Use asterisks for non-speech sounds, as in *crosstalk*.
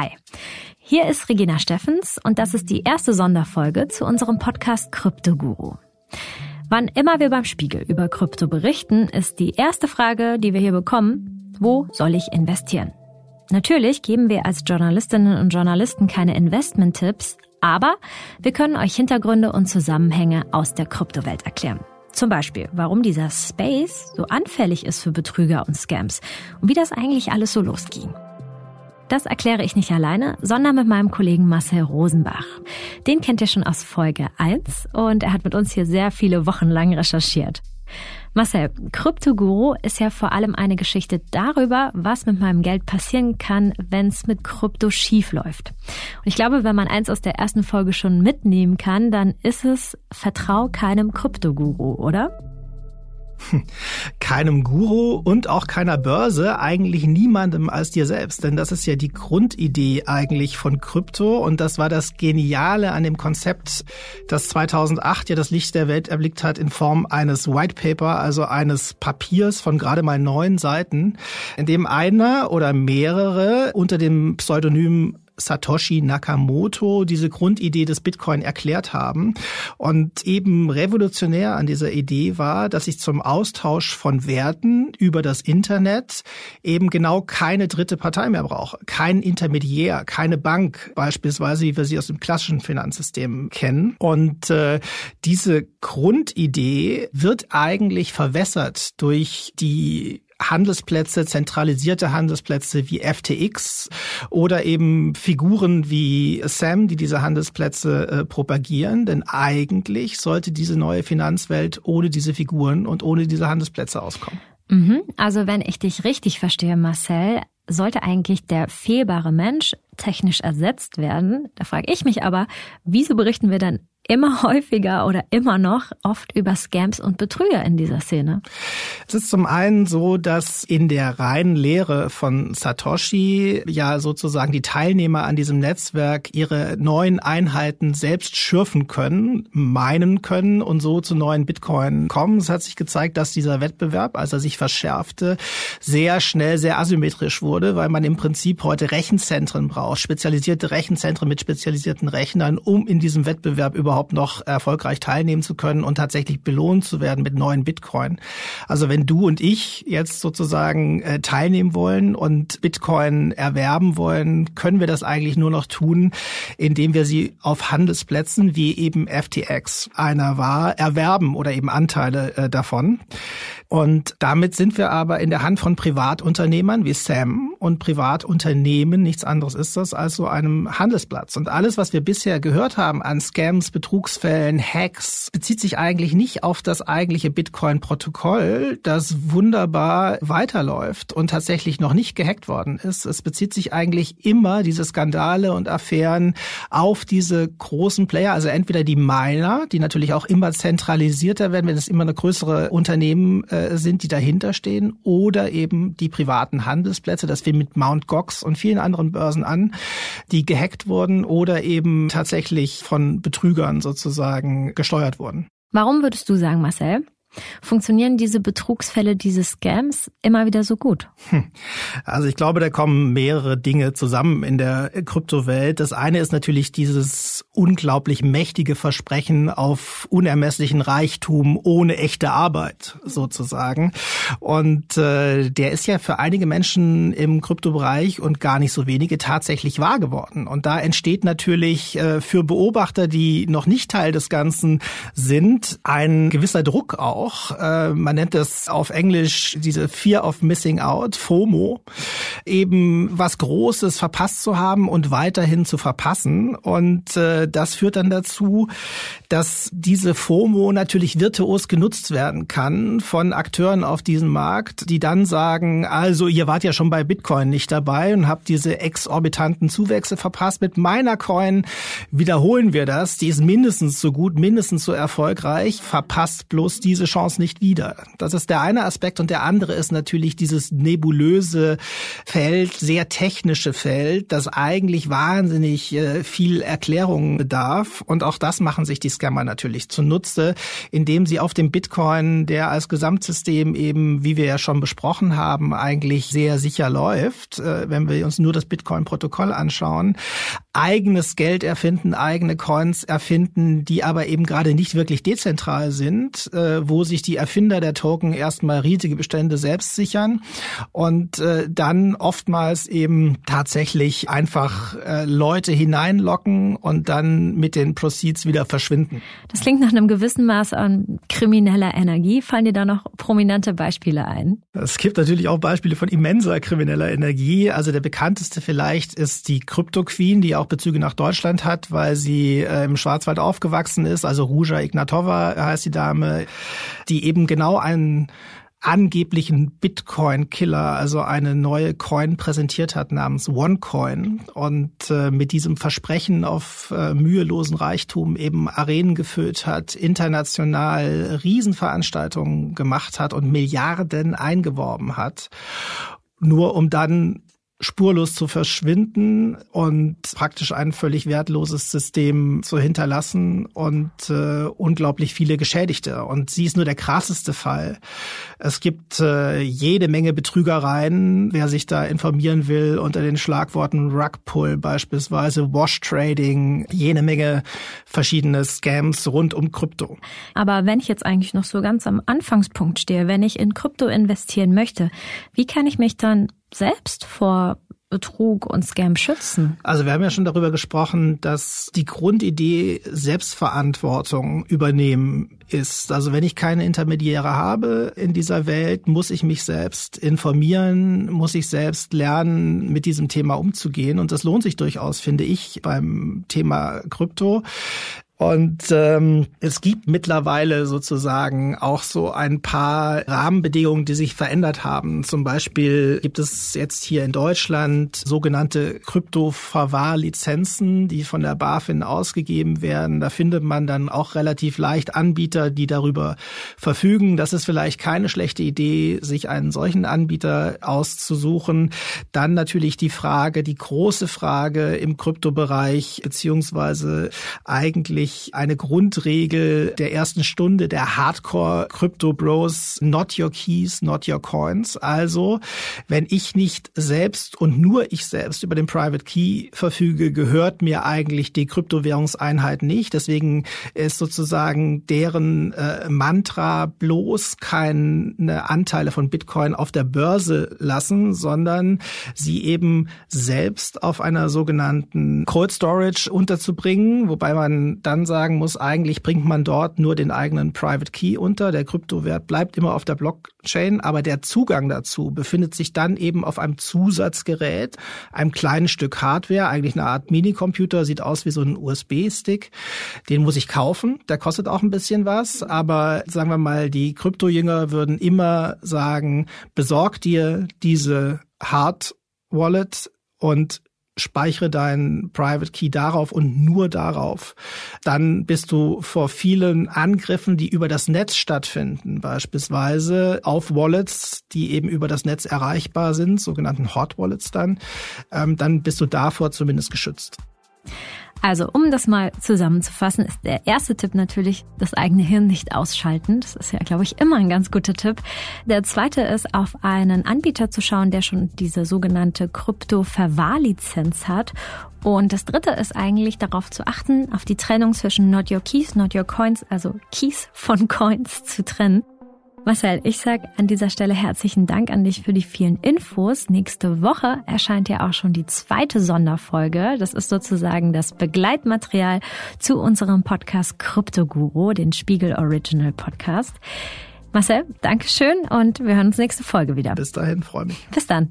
Hi, hier ist Regina Steffens und das ist die erste Sonderfolge zu unserem Podcast Kryptoguru. Wann immer wir beim Spiegel über Krypto berichten, ist die erste Frage, die wir hier bekommen, wo soll ich investieren? Natürlich geben wir als Journalistinnen und Journalisten keine Investment-Tipps, aber wir können euch Hintergründe und Zusammenhänge aus der Kryptowelt erklären. Zum Beispiel, warum dieser Space so anfällig ist für Betrüger und Scams und wie das eigentlich alles so losging. Das erkläre ich nicht alleine, sondern mit meinem Kollegen Marcel Rosenbach. Den kennt ihr schon aus Folge 1 und er hat mit uns hier sehr viele Wochen lang recherchiert. Marcel, Kryptoguru ist ja vor allem eine Geschichte darüber, was mit meinem Geld passieren kann, wenn es mit Krypto schief läuft. Und ich glaube, wenn man eins aus der ersten Folge schon mitnehmen kann, dann ist es Vertrau keinem Kryptoguru, oder? *laughs* Keinem Guru und auch keiner Börse, eigentlich niemandem als dir selbst. Denn das ist ja die Grundidee eigentlich von Krypto und das war das Geniale an dem Konzept, das 2008 ja das Licht der Welt erblickt hat in Form eines White Paper, also eines Papiers von gerade mal neun Seiten, in dem einer oder mehrere unter dem Pseudonym Satoshi Nakamoto diese Grundidee des Bitcoin erklärt haben. Und eben revolutionär an dieser Idee war, dass ich zum Austausch von Werten über das Internet eben genau keine dritte Partei mehr brauche. Kein Intermediär, keine Bank beispielsweise, wie wir sie aus dem klassischen Finanzsystem kennen. Und äh, diese Grundidee wird eigentlich verwässert durch die Handelsplätze, zentralisierte Handelsplätze wie FTX oder eben Figuren wie Sam, die diese Handelsplätze äh, propagieren. Denn eigentlich sollte diese neue Finanzwelt ohne diese Figuren und ohne diese Handelsplätze auskommen. Mhm. Also wenn ich dich richtig verstehe, Marcel, sollte eigentlich der fehlbare Mensch technisch ersetzt werden. Da frage ich mich aber, wieso berichten wir dann immer häufiger oder immer noch oft über Scams und Betrüger in dieser Szene? Es ist zum einen so, dass in der reinen Lehre von Satoshi ja sozusagen die Teilnehmer an diesem Netzwerk ihre neuen Einheiten selbst schürfen können, meinen können und so zu neuen Bitcoin kommen. Es hat sich gezeigt, dass dieser Wettbewerb, als er sich verschärfte, sehr schnell sehr asymmetrisch wurde, weil man im Prinzip heute Rechenzentren braucht, spezialisierte Rechenzentren mit spezialisierten Rechnern, um in diesem Wettbewerb überhaupt überhaupt noch erfolgreich teilnehmen zu können und tatsächlich belohnt zu werden mit neuen Bitcoin. Also wenn du und ich jetzt sozusagen äh, teilnehmen wollen und Bitcoin erwerben wollen, können wir das eigentlich nur noch tun, indem wir sie auf Handelsplätzen wie eben FTX einer war, erwerben oder eben Anteile äh, davon. Und damit sind wir aber in der Hand von Privatunternehmern wie Sam und Privatunternehmen, nichts anderes ist das, als so einem Handelsplatz. Und alles, was wir bisher gehört haben an Scams, Betrugsfällen, Hacks, bezieht sich eigentlich nicht auf das eigentliche Bitcoin-Protokoll, das wunderbar weiterläuft und tatsächlich noch nicht gehackt worden ist. Es bezieht sich eigentlich immer, diese Skandale und Affären, auf diese großen Player, also entweder die Miner, die natürlich auch immer zentralisierter werden, wenn es immer eine größere Unternehmen äh, sind, die dahinter stehen, oder eben die privaten Handelsplätze. Das fing mit Mount Gox und vielen anderen Börsen an, die gehackt wurden oder eben tatsächlich von Betrügern sozusagen gesteuert wurden. Warum würdest du sagen, Marcel? Funktionieren diese Betrugsfälle, diese Scams immer wieder so gut? Hm. Also ich glaube, da kommen mehrere Dinge zusammen in der Kryptowelt. Das eine ist natürlich dieses unglaublich mächtige Versprechen auf unermesslichen Reichtum ohne echte Arbeit sozusagen. Und äh, der ist ja für einige Menschen im Kryptobereich und gar nicht so wenige tatsächlich wahr geworden. Und da entsteht natürlich äh, für Beobachter, die noch nicht Teil des Ganzen sind, ein gewisser Druck auch auch. Äh, man nennt es auf Englisch diese Fear of Missing Out, FOMO, eben was Großes verpasst zu haben und weiterhin zu verpassen. Und äh, das führt dann dazu, dass diese FOMO natürlich virtuos genutzt werden kann von Akteuren auf diesem Markt, die dann sagen, also ihr wart ja schon bei Bitcoin nicht dabei und habt diese exorbitanten Zuwächse verpasst. Mit meiner Coin wiederholen wir das. Die ist mindestens so gut, mindestens so erfolgreich. Verpasst bloß diese Chance nicht wieder. Das ist der eine Aspekt und der andere ist natürlich dieses nebulöse Feld, sehr technische Feld, das eigentlich wahnsinnig äh, viel Erklärung bedarf. Und auch das machen sich die Scammer natürlich zunutze, indem sie auf dem Bitcoin, der als Gesamtsystem eben, wie wir ja schon besprochen haben, eigentlich sehr sicher läuft, äh, wenn wir uns nur das Bitcoin-Protokoll anschauen, eigenes Geld erfinden, eigene Coins erfinden, die aber eben gerade nicht wirklich dezentral sind, äh, wo sich die Erfinder der Token erstmal riesige Bestände selbst sichern und äh, dann oftmals eben tatsächlich einfach äh, Leute hineinlocken und dann mit den Proceeds wieder verschwinden. Das klingt nach einem gewissen Maß an krimineller Energie. Fallen dir da noch prominente Beispiele ein? Es gibt natürlich auch Beispiele von immenser krimineller Energie. Also der bekannteste vielleicht ist die Crypto Queen, die auch Bezüge nach Deutschland hat, weil sie äh, im Schwarzwald aufgewachsen ist. Also Ruja Ignatova heißt die Dame, die eben genau einen angeblichen Bitcoin-Killer, also eine neue Coin präsentiert hat namens OneCoin und äh, mit diesem Versprechen auf äh, mühelosen Reichtum eben Arenen gefüllt hat, international Riesenveranstaltungen gemacht hat und Milliarden eingeworben hat, nur um dann spurlos zu verschwinden und praktisch ein völlig wertloses System zu hinterlassen und äh, unglaublich viele Geschädigte. Und sie ist nur der krasseste Fall. Es gibt äh, jede Menge Betrügereien, wer sich da informieren will, unter den Schlagworten Rugpull beispielsweise, Wash Trading, jede Menge verschiedene Scams rund um Krypto. Aber wenn ich jetzt eigentlich noch so ganz am Anfangspunkt stehe, wenn ich in Krypto investieren möchte, wie kann ich mich dann selbst vor Betrug und Scam schützen? Also wir haben ja schon darüber gesprochen, dass die Grundidee Selbstverantwortung übernehmen ist. Also wenn ich keine Intermediäre habe in dieser Welt, muss ich mich selbst informieren, muss ich selbst lernen, mit diesem Thema umzugehen. Und das lohnt sich durchaus, finde ich, beim Thema Krypto. Und ähm, es gibt mittlerweile sozusagen auch so ein paar Rahmenbedingungen, die sich verändert haben. Zum Beispiel gibt es jetzt hier in Deutschland sogenannte Krypto-Verwahrlizenzen, die von der BaFin ausgegeben werden. Da findet man dann auch relativ leicht Anbieter, die darüber verfügen. Das ist vielleicht keine schlechte Idee, sich einen solchen Anbieter auszusuchen. Dann natürlich die Frage, die große Frage im Kryptobereich, beziehungsweise eigentlich eigentlich eine Grundregel der ersten Stunde der Hardcore Crypto Bros, not your keys, not your coins. Also, wenn ich nicht selbst und nur ich selbst über den Private Key verfüge, gehört mir eigentlich die Kryptowährungseinheit nicht. Deswegen ist sozusagen deren äh, Mantra bloß keine Anteile von Bitcoin auf der Börse lassen, sondern sie eben selbst auf einer sogenannten Cold Storage unterzubringen, wobei man dann dann sagen muss, eigentlich bringt man dort nur den eigenen Private Key unter. Der Kryptowert bleibt immer auf der Blockchain, aber der Zugang dazu befindet sich dann eben auf einem Zusatzgerät, einem kleinen Stück Hardware, eigentlich eine Art Minicomputer, sieht aus wie so ein USB-Stick. Den muss ich kaufen, der kostet auch ein bisschen was, aber sagen wir mal, die Kryptojünger würden immer sagen, besorg dir diese Hard Wallet und speichere deinen Private Key darauf und nur darauf. Dann bist du vor vielen Angriffen, die über das Netz stattfinden, beispielsweise auf Wallets, die eben über das Netz erreichbar sind, sogenannten Hot Wallets dann, ähm, dann bist du davor zumindest geschützt. Also, um das mal zusammenzufassen, ist der erste Tipp natürlich das eigene Hirn nicht ausschalten. Das ist ja, glaube ich, immer ein ganz guter Tipp. Der zweite ist, auf einen Anbieter zu schauen, der schon diese sogenannte Krypto-Verwahrlizenz hat. Und das dritte ist eigentlich darauf zu achten, auf die Trennung zwischen Not Your Keys, Not Your Coins, also Keys von Coins zu trennen. Marcel, ich sag an dieser Stelle herzlichen Dank an dich für die vielen Infos. Nächste Woche erscheint ja auch schon die zweite Sonderfolge. Das ist sozusagen das Begleitmaterial zu unserem Podcast Krypto Guru, den Spiegel Original Podcast. Marcel, Dankeschön und wir hören uns nächste Folge wieder. Bis dahin, freue mich. Bis dann.